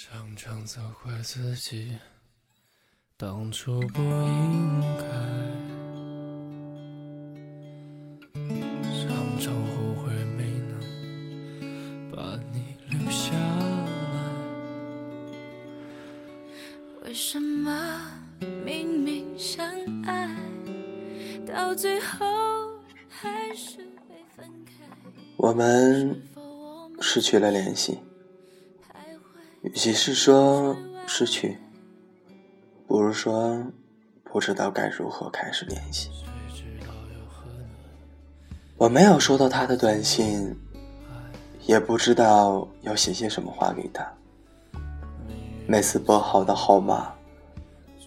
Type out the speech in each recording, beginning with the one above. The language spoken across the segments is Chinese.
常常责怪自己当初不应该，常常后悔没能把你留下来。为什么明明相爱，到最后还是会分开？我们失去了联系，与其是说失去，不如说不知道该如何开始联系。我没有收到他的短信，也不知道要写些什么话给他。每次拨好的号码，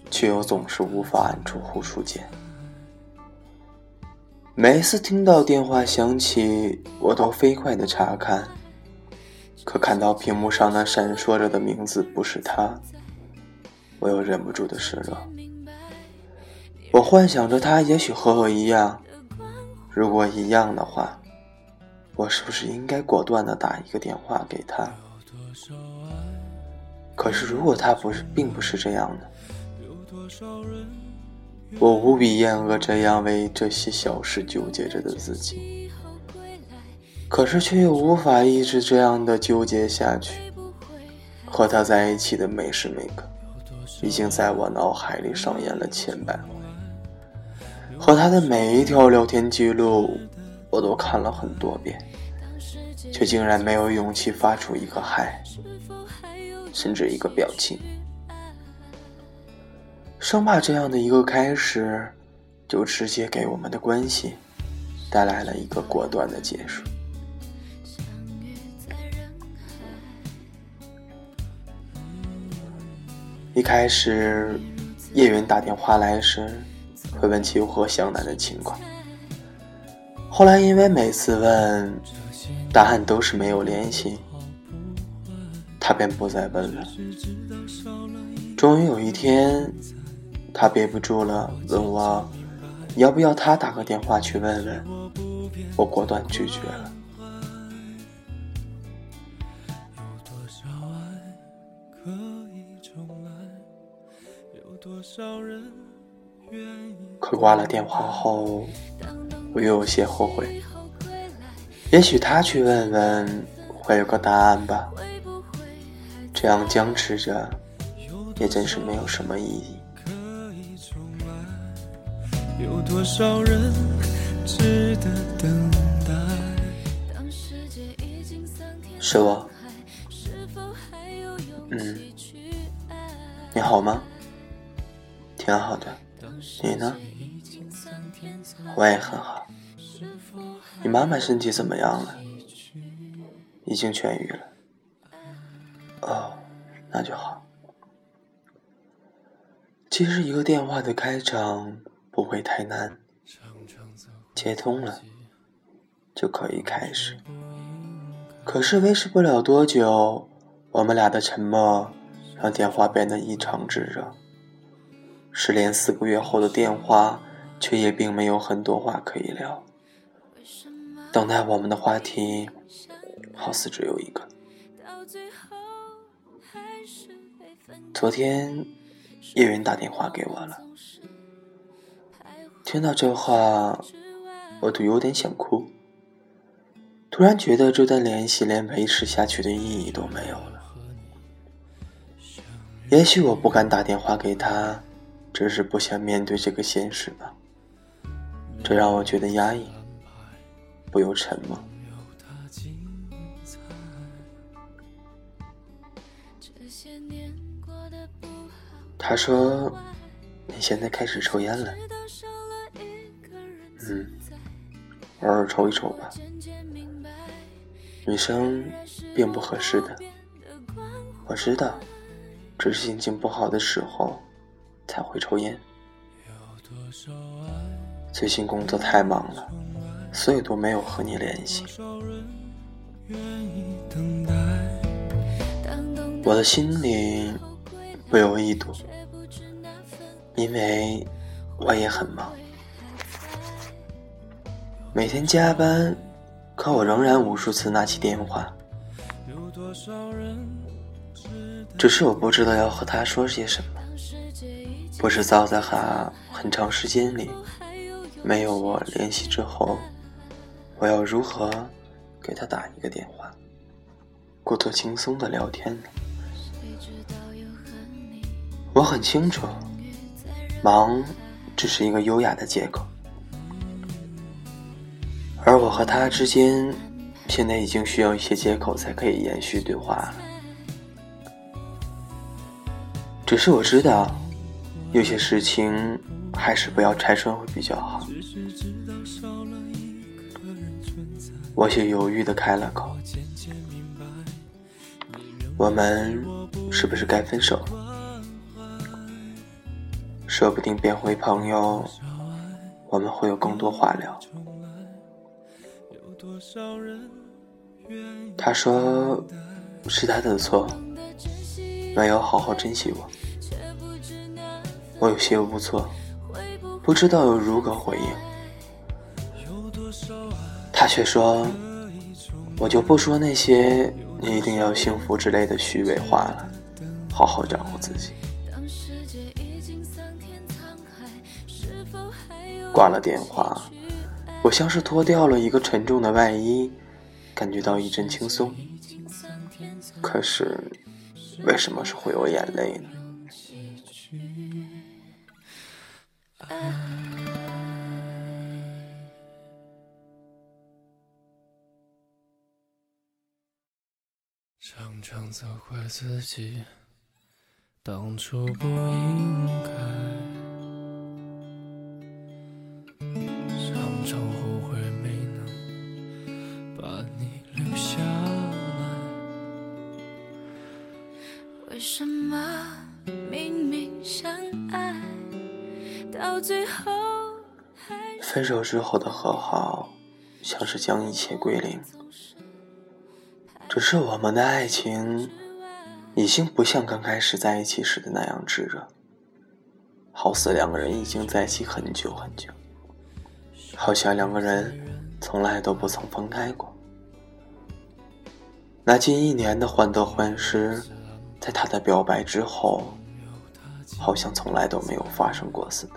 却又总是无法按出呼出键。每次听到电话响起，我都飞快的查看，可看到屏幕上那闪烁着的名字不是他，我又忍不住的失落。我幻想着他也许和我一样，如果一样的话，我是不是应该果断的打一个电话给他？可是如果他不是，并不是这样的。我无比厌恶这样为这些小事纠结着的自己，可是却又无法抑制这样的纠结下去。和他在一起的每时每刻，已经在我脑海里上演了千百回。和他的每一条聊天记录，我都看了很多遍，却竟然没有勇气发出一个嗨，甚至一个表情。生怕这样的一个开始，就直接给我们的关系带来了一个果断的结束。一开始，叶云打电话来时，会问起我和湘南的情况。后来因为每次问，答案都是没有联系，他便不再问了。终于有一天。他憋不住了，问我要不要他打个电话去问问。我果断拒绝了。可挂了电话后，我又有些后悔。也许他去问问，会有个答案吧。这样僵持着，也真是没有什么意义。有多少人值得等待？是我。嗯，你好吗？挺好的。你呢？我也很好。你妈妈身体怎么样了？已经痊愈了。哦，那就好。其实一个电话的开场。不会太难，接通了就可以开始。可是维持不了多久，我们俩的沉默让电话变得异常炙热。失联四个月后的电话，却也并没有很多话可以聊。等待我们的话题，好似只有一个。昨天叶云打电话给我了。听到这话，我都有点想哭。突然觉得这段联系连维持下去的意义都没有了。也许我不敢打电话给他，只是不想面对这个现实吧。这让我觉得压抑，不由沉默。他说：“你现在开始抽烟了。”嗯，偶尔抽一抽吧。女生并不合适的，我知道，只是心情不好的时候才会抽烟。最近工作太忙了，所以都没有和你联系。我的心里不由一堵，因为我也很忙。每天加班，可我仍然无数次拿起电话。只是我不知道要和他说些什么。不知道在他很长时间里没有我联系之后，我要如何给他打一个电话，过得轻松的聊天呢？我很清楚，忙只是一个优雅的借口，而我和他之间现在已经需要一些借口才可以延续对话了。只是我知道。有些事情还是不要拆穿会比较好。我却犹豫的开了口：“我们是不是该分手？说不定变回朋友，我们会有更多话聊。”他说：“是他的错，没有好好珍惜我。”我有些无措，不知道如何回应。他却说：“我就不说那些你一定要幸福之类的虚伪话了，好好照顾自己。”挂了电话，我像是脱掉了一个沉重的外衣，感觉到一阵轻松。可是，为什么是会有眼泪呢？常常责怪自己，当初不应该，常常后悔没能把你留下来。为什么明明相爱，到最后分手之后的和好，像是将一切归零。只是我们的爱情，已经不像刚开始在一起时的那样炙热，好似两个人已经在一起很久很久，好像两个人从来都不曾分开过。那近一年的患得患失，在他的表白之后，好像从来都没有发生过似的。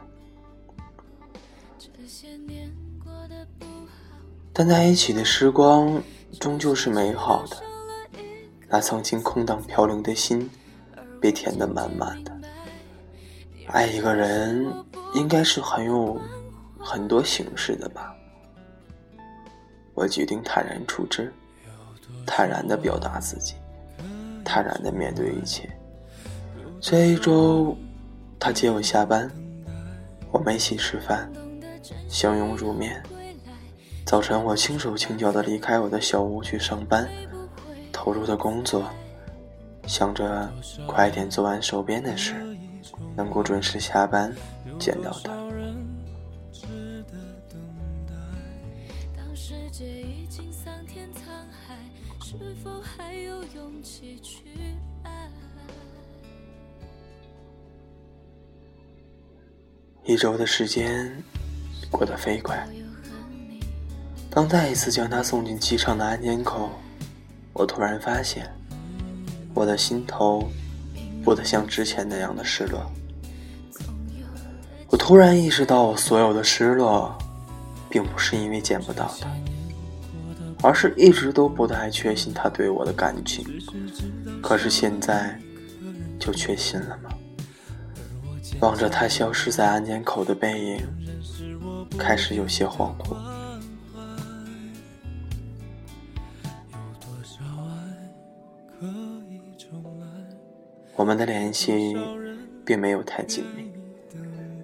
但在一起的时光。终究是美好的，那曾经空荡飘零的心，被填得满满的。爱一个人，应该是很有很多形式的吧。我决定坦然处之，坦然的表达自己，坦然的面对一切。这一周，他接我下班，我们一起吃饭，相拥入眠。早晨，我轻手轻脚地离开我的小屋去上班，投入的工作，想着快点做完手边的事，能够准时下班见到他。一周的时间过得飞快。当再一次将他送进机场的安检口，我突然发现，我的心头不得像之前那样的失落。我突然意识到，我所有的失落，并不是因为见不到他，而是一直都不太确信他对我的感情。可是现在，就确信了吗？望着他消失在安检口的背影，开始有些恍惚。我们的联系并没有太紧密，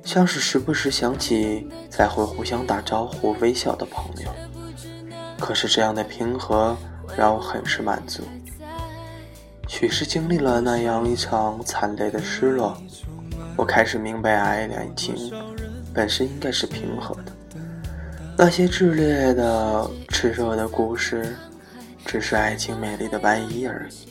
像是时不时想起才会互相打招呼、微笑的朋友。可是这样的平和让我很是满足。许是经历了那样一场惨烈的失落，我开始明白，爱情本身应该是平和的。那些炽烈的、炽热的故事，只是爱情美丽的外衣而已。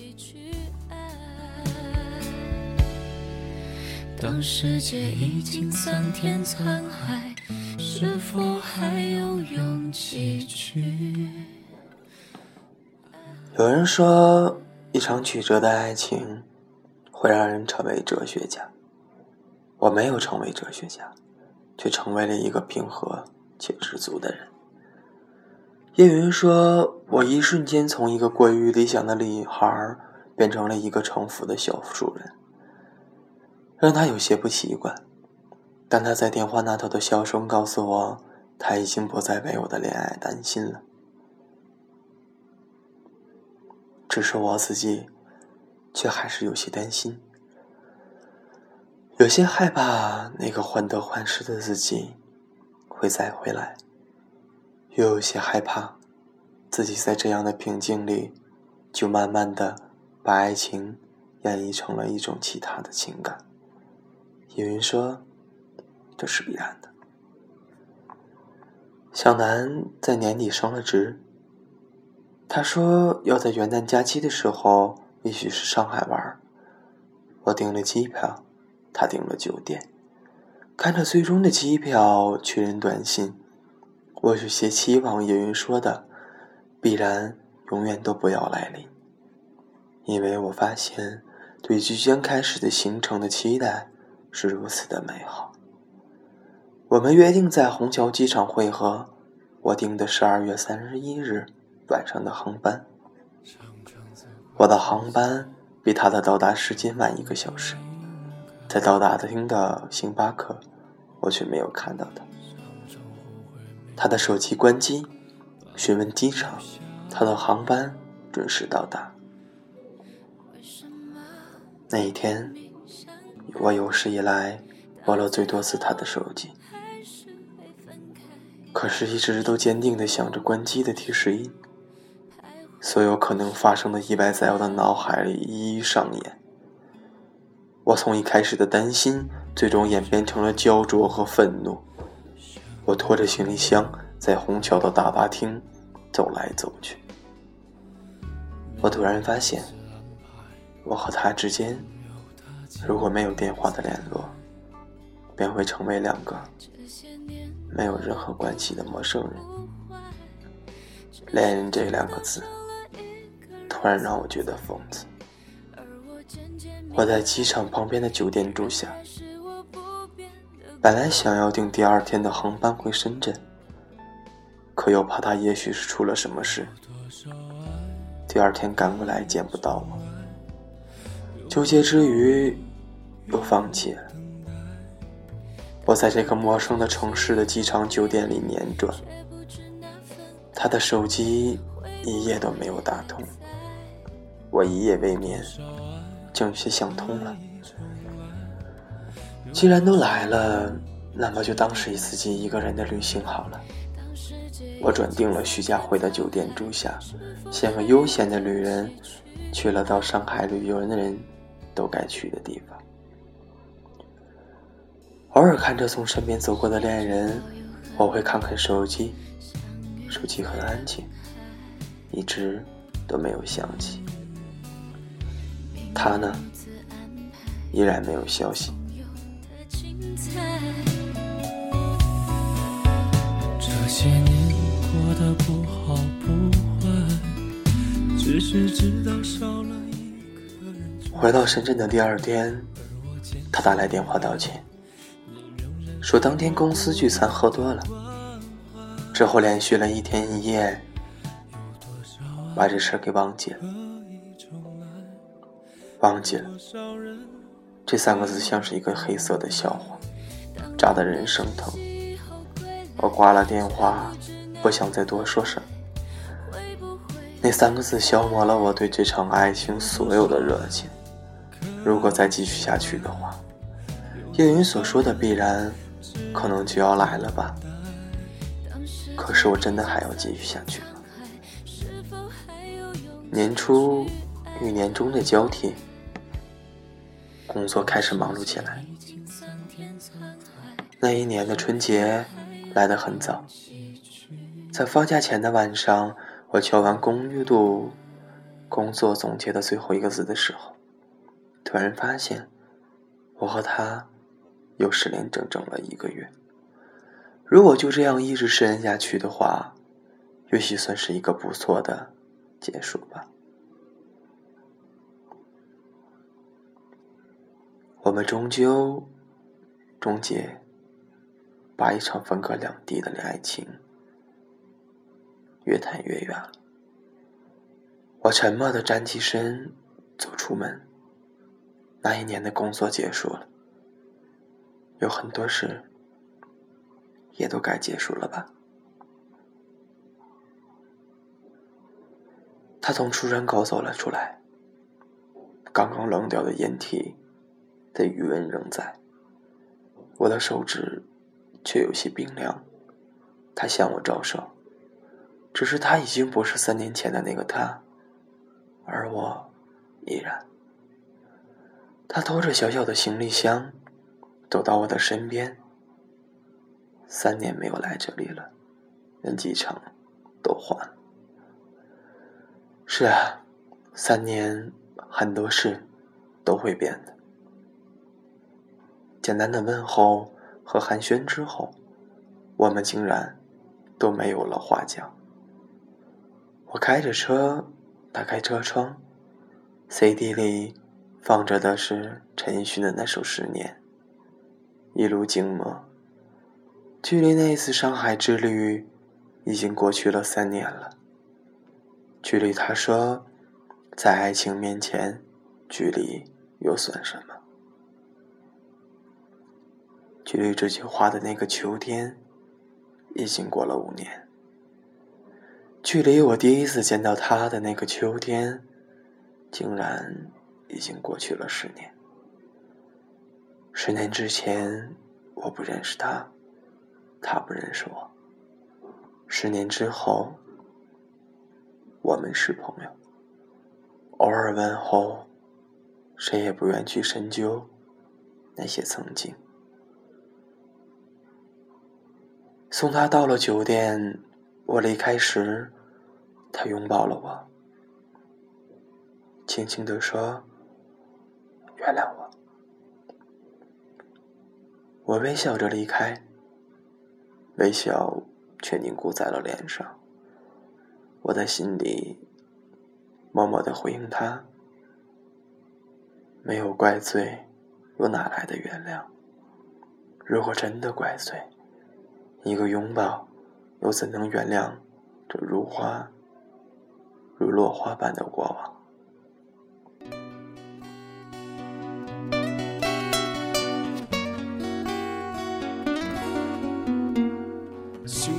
当世界已经桑田沧海，是否还有勇气去？有人说，一场曲折的爱情，会让人成为哲学家。我没有成为哲学家，却成为了一个平和且知足的人。叶云说：“我一瞬间从一个过于理想的女孩，变成了一个城府的小妇人，让他有些不习惯。但他在电话那头的笑声告诉我，他已经不再为我的恋爱担心了。只是我自己，却还是有些担心，有些害怕那个患得患失的自己会再回来。”又有些害怕，自己在这样的平静里，就慢慢的把爱情演绎成了一种其他的情感。叶云说：“这是必然的。”小南在年底升了职，他说要在元旦假期的时候一起去上海玩。我订了机票，他订了酒店，看着最终的机票，确认短信。我有些期望叶云说的“必然永远都不要来临”，因为我发现对即将开始的行程的期待是如此的美好。我们约定在虹桥机场汇合，我订的十二月三十一日晚上的航班。我的航班比他的到达时间晚一个小时，在到达厅的星巴克，我却没有看到他。他的手机关机，询问机场，他的航班准时到达。那一天，我有史以来拨了最多次他的手机，可是一直都坚定的想着关机的提示音。所有可能发生的意外在我的脑海里一一上演。我从一开始的担心，最终演变成了焦灼和愤怒。我拖着行李箱在虹桥的大巴厅走来走去，我突然发现，我和他之间如果没有电话的联络，便会成为两个没有任何关系的陌生人。恋人这两个字，突然让我觉得讽刺。我在机场旁边的酒店住下。本来想要订第二天的航班回深圳，可又怕他也许是出了什么事，第二天赶过来见不到我。纠结之余，又放弃了。我在这个陌生的城市的机场酒店里辗转，他的手机一夜都没有打通，我一夜未眠，竟有些想通了。既然都来了，那么就当是自己一个人的旅行好了。我转订了徐家汇的酒店住下，像个悠闲的旅人，去了到上海旅游的人都该去的地方。偶尔看着从身边走过的恋人，我会看看手机，手机很安静，一直都没有响起。他呢，依然没有消息。些年过得不好不坏，只是知道少了一个人。回到深圳的第二天，他打来电话道歉，说当天公司聚餐喝多了，之后连续了一天一夜，把这事给忘记了。忘记了这三个字像是一个黑色的笑话，扎得人生疼。我挂了电话，不想再多说什么。那三个字消磨了我对这场爱情所有的热情。如果再继续下去的话，叶云所说的必然，可能就要来了吧。可是我真的还要继续下去吗？年初与年终的交替，工作开始忙碌起来。那一年的春节。来得很早，在放假前的晚上，我敲完公寓度工作总结的最后一个字的时候，突然发现，我和他又失联整整了一个月。如果就这样一直失联下去的话，也许算是一个不错的结束吧。我们终究终结，把一场分隔两地的恋爱情越谈越远了。我沉默的站起身，走出门。那一年的工作结束了，有很多事也都该结束了吧。他从出人口走了出来，刚刚冷掉的烟蒂的余温仍在，我的手指却有些冰凉。他向我招手，只是他已经不是三年前的那个他，而我依然。他拖着小小的行李箱，走到我的身边。三年没有来这里了，连机场都换了。是啊，三年很多事都会变的。简单的问候和寒暄之后，我们竟然都没有了话讲。我开着车，打开车窗，CD 里。放着的是陈奕迅的那首《十年》，一路静默。距离那一次上海之旅已经过去了三年了。距离他说，在爱情面前，距离又算什么？距离这句话的那个秋天，已经过了五年。距离我第一次见到他的那个秋天，竟然。已经过去了十年。十年之前，我不认识他，他不认识我。十年之后，我们是朋友，偶尔问候，谁也不愿去深究那些曾经。送他到了酒店，我离开时，他拥抱了我，轻轻地说。原谅我，我微笑着离开，微笑却凝固在了脸上。我在心里默默的回应他：没有怪罪，又哪来的原谅？如果真的怪罪，一个拥抱，又怎能原谅这如花、如落花般的过往？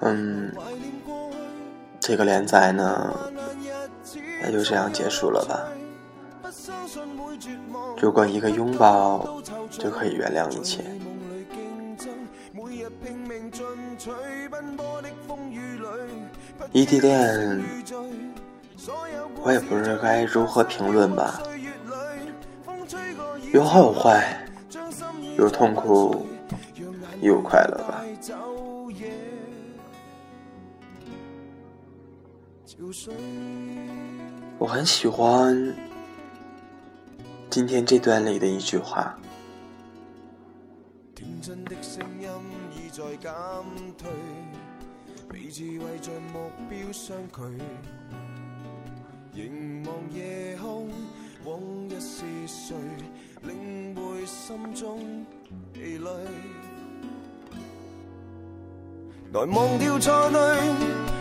嗯，这个连载呢，也就这样结束了吧。如果一个拥抱就可以原谅一切，异地恋，我也不知该如何评论吧。有好有坏，有痛苦，也有快乐吧。我很喜欢今天这段里的一句话。天真的声音已在减退，被智慧着目标相距。凝望夜空，往日是谁领会心中疲累？来忘掉错对。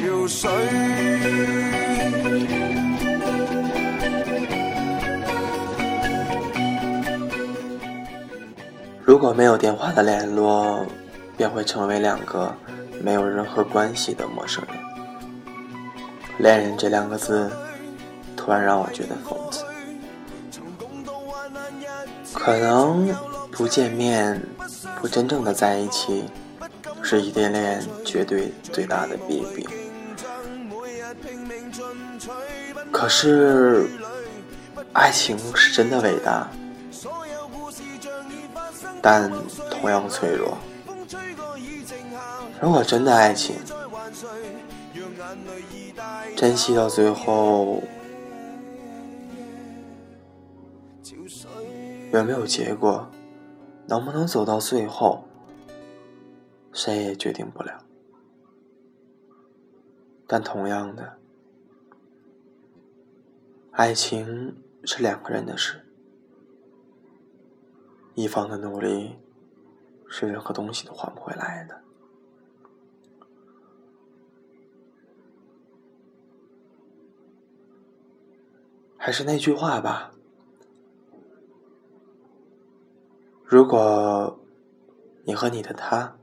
潮水。如果没有电话的联络，便会成为两个没有任何关系的陌生人。恋人这两个字，突然让我觉得讽刺。可能不见面，不真正的在一起，是异地恋绝对最大的弊病。可是，爱情是真的伟大。但同样脆弱。如果真的爱情，珍惜到最后，有没有结果，能不能走到最后，谁也决定不了。但同样的，爱情是两个人的事。一方的努力是任何东西都换不回来的。还是那句话吧，如果你和你的他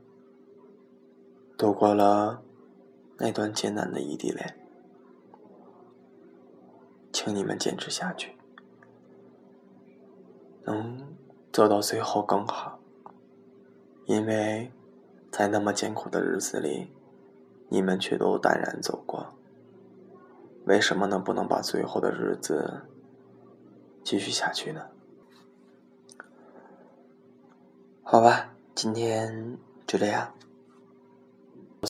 度过了那段艰难的异地恋，请你们坚持下去，能。走到最后更好，因为在那么艰苦的日子里，你们却都淡然走过。为什么能不能把最后的日子继续下去呢？好吧，今天就这样。